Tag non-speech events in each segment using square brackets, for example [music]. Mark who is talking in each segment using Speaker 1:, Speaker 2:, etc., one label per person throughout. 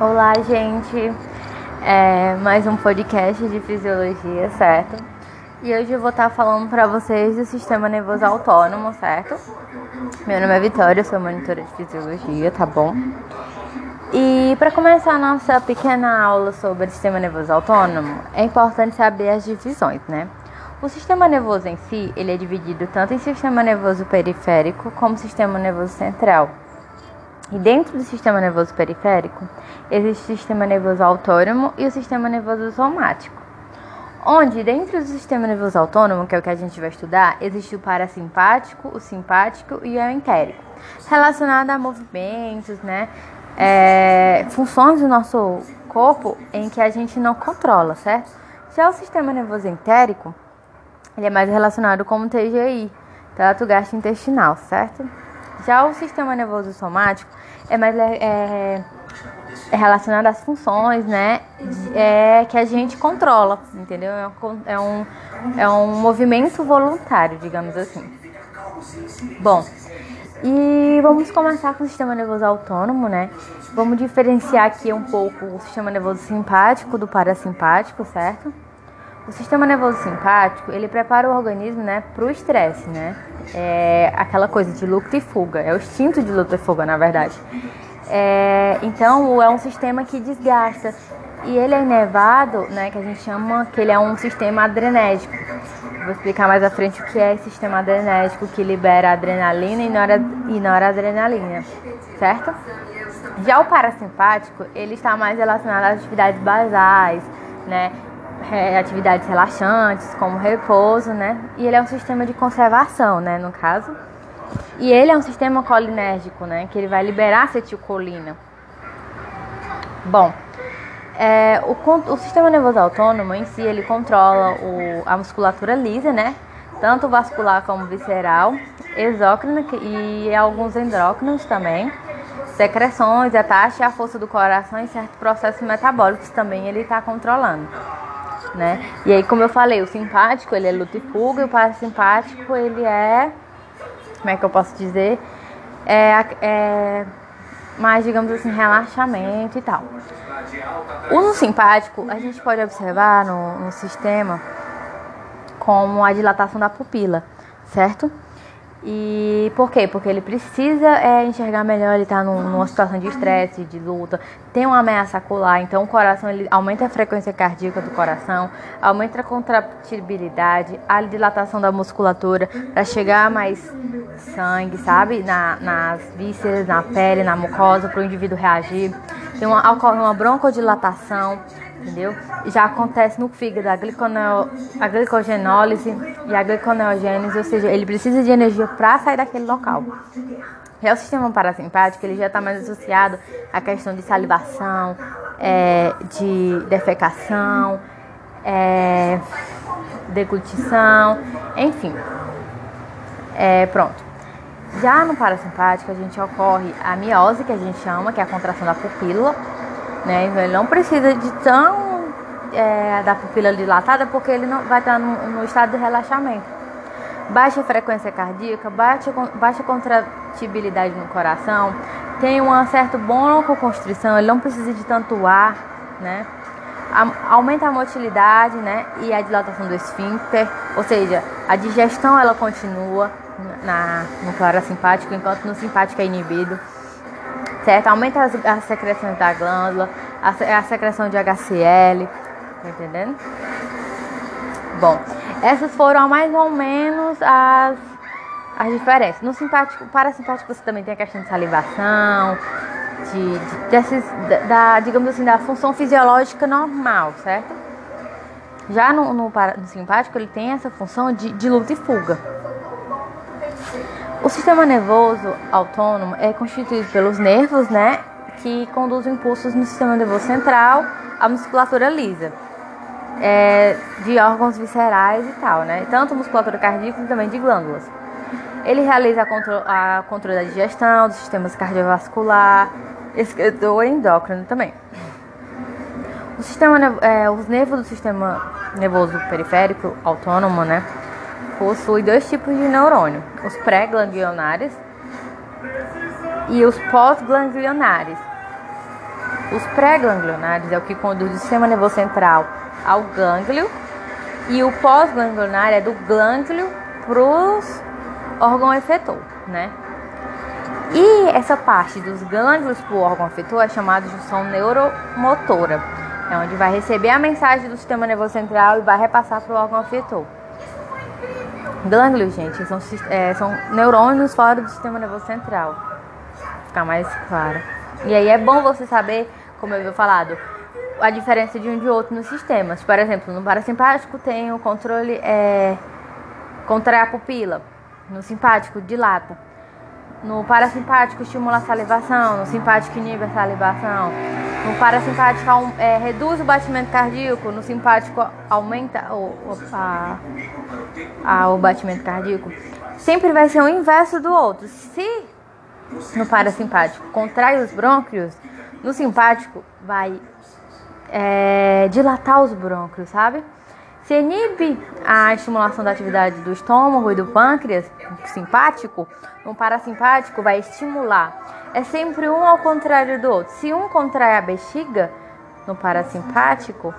Speaker 1: Olá, gente. É mais um podcast de fisiologia, certo? E hoje eu vou estar falando para vocês do sistema nervoso autônomo, certo? Meu nome é Vitória, sou monitora de fisiologia, tá bom? E para começar a nossa pequena aula sobre o sistema nervoso autônomo, é importante saber as divisões, né? O sistema nervoso em si, ele é dividido tanto em sistema nervoso periférico como sistema nervoso central. E dentro do sistema nervoso periférico, existe o sistema nervoso autônomo e o sistema nervoso somático. Onde, dentro do sistema nervoso autônomo, que é o que a gente vai estudar, existe o parasimpático, o simpático e o entérico, relacionado a movimentos, né, é, funções do nosso corpo em que a gente não controla, certo? Já o sistema nervoso entérico, ele é mais relacionado com o TGI, trato gastrointestinal, certo? Já o sistema nervoso somático é mais é, é relacionado às funções, né? É, que a gente controla, entendeu? É é um, é um movimento voluntário, digamos assim. Bom, e vamos começar com o sistema nervoso autônomo, né? Vamos diferenciar aqui um pouco o sistema nervoso simpático do parasimpático, certo? O sistema nervoso simpático, ele prepara o organismo, né, o estresse, né? É aquela coisa de luta e fuga, é o instinto de luta e fuga, na verdade. É, então, é um sistema que desgasta. E ele é inervado, né, que a gente chama que ele é um sistema adrenérgico. Vou explicar mais à frente o que é esse sistema adrenérgico que libera adrenalina e noradrenalina, certo? Já o parasimpático, ele está mais relacionado às atividades basais, né? É, atividades relaxantes, como repouso, né? E ele é um sistema de conservação, né, no caso. E ele é um sistema colinérgico, né, que ele vai liberar acetilcolina. Bom, é, o, o, sistema nervoso autônomo em si, ele controla o, a musculatura lisa, né? Tanto vascular como visceral, exócrina e alguns endócrinos também. Secreções, a taxa e a força do coração e certos processos metabólicos também ele está controlando né? E aí, como eu falei, o simpático ele é luta e fuga, e o parasimpático ele é, como é que eu posso dizer, é, é mais, digamos assim, relaxamento e tal. O simpático, a gente pode observar no, no sistema como a dilatação da pupila, certo? E por quê? Porque ele precisa é, enxergar melhor, ele está numa situação de estresse, de luta, tem uma ameaça ocular, então o coração ele aumenta a frequência cardíaca do coração, aumenta a contratibilidade, a dilatação da musculatura para chegar mais sangue, sabe? Na, nas vísceras, na pele, na mucosa, para o indivíduo reagir. Tem uma, uma broncodilatação entendeu? Já acontece no fígado a, gliconeo, a glicogenólise e a gliconeogênese, ou seja, ele precisa de energia para sair daquele local. Já o sistema parasimpático, ele já está mais associado à questão de salivação, é, de defecação, é, deglutição, enfim. É, pronto. Já no parasimpático, a gente ocorre a miose, que a gente chama, que é a contração da pupila, né? Ele não precisa de tão é, da pupila dilatada porque ele não vai estar no, no estado de relaxamento. Baixa frequência cardíaca, baixa, baixa contratibilidade no coração, tem uma certa broncoconstrição, ele não precisa de tanto ar, né? aumenta a motilidade, né? E a dilatação do esfíncter, ou seja, a digestão ela continua na, no parasimpático, enquanto no simpático é inibido certo? Aumenta as, as secreções da glândula, a, a secreção de HCl, tá entendendo? Bom, essas foram mais ou menos as, as diferenças. No simpático, parasimpático você também tem a questão de salivação, de, de desses, da, digamos assim, da função fisiológica normal, certo? Já no, no, no simpático ele tem essa função de, de luta e fuga. O sistema nervoso autônomo é constituído pelos nervos, né, que conduzem impulsos no sistema nervoso central, a musculatura lisa, é, de órgãos viscerais e tal, né, tanto musculatura cardíaca como também de glândulas. Ele realiza a, contro a controle da digestão, dos sistemas cardiovascular, excretor e endócrino também. O sistema, é, os nervos do sistema nervoso periférico autônomo, né, possui dois tipos de neurônio, os pré-ganglionares e os pós-ganglionares. Os pré-ganglionares é o que conduz do sistema nervoso central ao gânglio e o pós-ganglionar é do gânglio para os órgão efetor, né? E essa parte dos gânglios para o órgão efetor é chamada de junção neuromotora. É onde vai receber a mensagem do sistema nervoso central e vai repassar para o órgão efetor. Gânglios, gente, são, é, são neurônios fora do sistema nervoso central. Ficar mais claro. E aí é bom você saber, como eu havia falado, a diferença de um de outro nos sistemas. Por exemplo, no parasimpático tem o controle é, a pupila. No simpático, dilata. No parasimpático, estimula a salivação. No simpático, inibe a salivação. No parasimpático, é, reduz o batimento cardíaco. No simpático, aumenta o, a, a, o batimento cardíaco. Sempre vai ser o inverso do outro. Se no parasimpático contrai os brônquios, no simpático vai é, dilatar os brônquios, sabe? Se inibe a estimulação da atividade do estômago e do pâncreas, simpático, no parasimpático vai estimular. É sempre um ao contrário do outro. Se um contrai a bexiga no parasimpático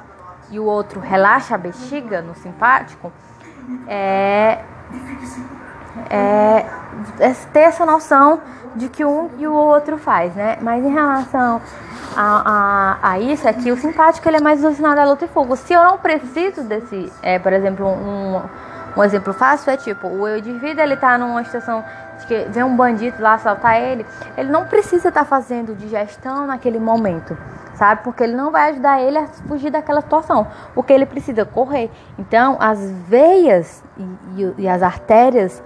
Speaker 1: e o outro relaxa a bexiga no simpático, é, é, é ter essa noção de que um e o outro faz, né? Mas em relação a, a, a isso é que o simpático ele é mais relacionado à luta e fogo. Se eu não preciso desse, é, por exemplo, um, um exemplo fácil é tipo, o indivíduo ele tá numa situação de que vem um bandido lá assaltar ele, ele não precisa estar tá fazendo digestão naquele momento, sabe? Porque ele não vai ajudar ele a fugir daquela situação, porque ele precisa correr. Então, as veias e, e, e as artérias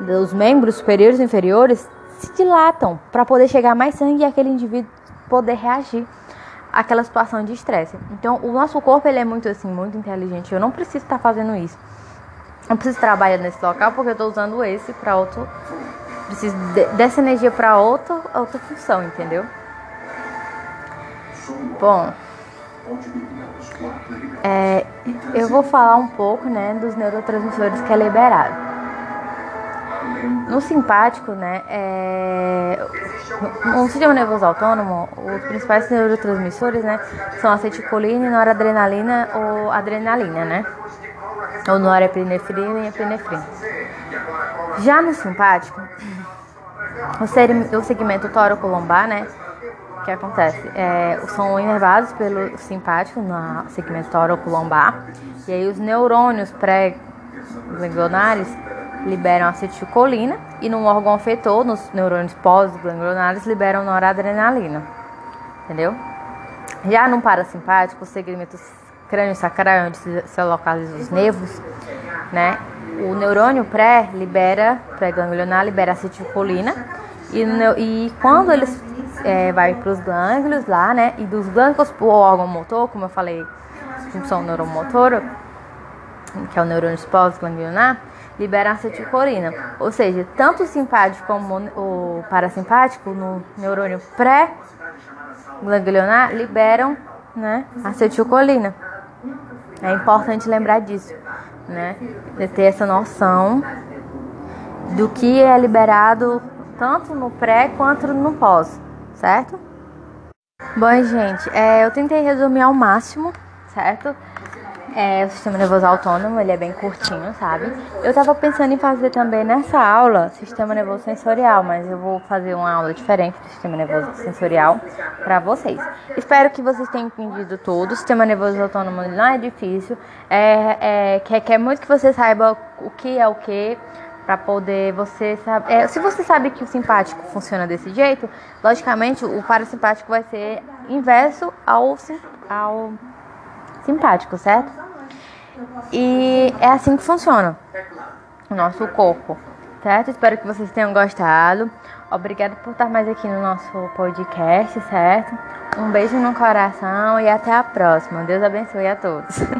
Speaker 1: dos membros superiores e inferiores se dilatam para poder chegar mais sangue e aquele indivíduo poder reagir àquela situação de estresse. Então, o nosso corpo ele é muito assim, muito inteligente. Eu não preciso estar fazendo isso. Eu preciso trabalhar nesse local porque eu estou usando esse para outro. Preciso de, dessa energia para outra, outra função, entendeu? Bom, é, eu vou falar um pouco, né, dos neurotransmissores que é liberado. No simpático, né, é, no sistema nervoso autônomo, os principais neurotransmissores, né, são acetilcolina, noradrenalina ou adrenalina, né, ou norepinefrina e epinefrina. Já no simpático, o segmento tóraco-lombar, né, que acontece? É, são inervados pelo simpático no segmento tóraco-lombar, e aí os neurônios pré-ganglionares liberam acetilcolina e no órgão afetor, nos neurônios pós-ganglionares, liberam noradrenalina. Entendeu? Já no parasimpático, o segmento crânio-sacral, onde se localizam os nervos, né? O neurônio pré libera, pré-ganglionar, libera acetilcolina e, e quando eles é, vai para os gânglios lá, né? E dos gânglios para o órgão motor, como eu falei, função neuromotora, que é o neurônio pós-ganglionar, libera acetilcolina. Ou seja, tanto o simpático como o parasimpático, no neurônio pré-ganglionar, liberam né, acetilcolina. É importante lembrar disso, né? De ter essa noção do que é liberado tanto no pré quanto no pós, certo? Bom, gente, é, eu tentei resumir ao máximo, certo? É, o sistema nervoso autônomo, ele é bem curtinho, sabe? Eu tava pensando em fazer também nessa aula sistema nervoso sensorial, mas eu vou fazer uma aula diferente do sistema nervoso sensorial para vocês. Espero que vocês tenham entendido tudo. O sistema nervoso autônomo não é difícil, é, é, quer, quer muito que você saiba o que é o que para poder você saber. É, se você sabe que o simpático funciona desse jeito, logicamente o parasimpático vai ser inverso ao, ao simpático, certo? E é assim que funciona o nosso corpo, certo? Espero que vocês tenham gostado. Obrigada por estar mais aqui no nosso podcast, certo? Um beijo no coração e até a próxima. Deus abençoe a todos. [laughs]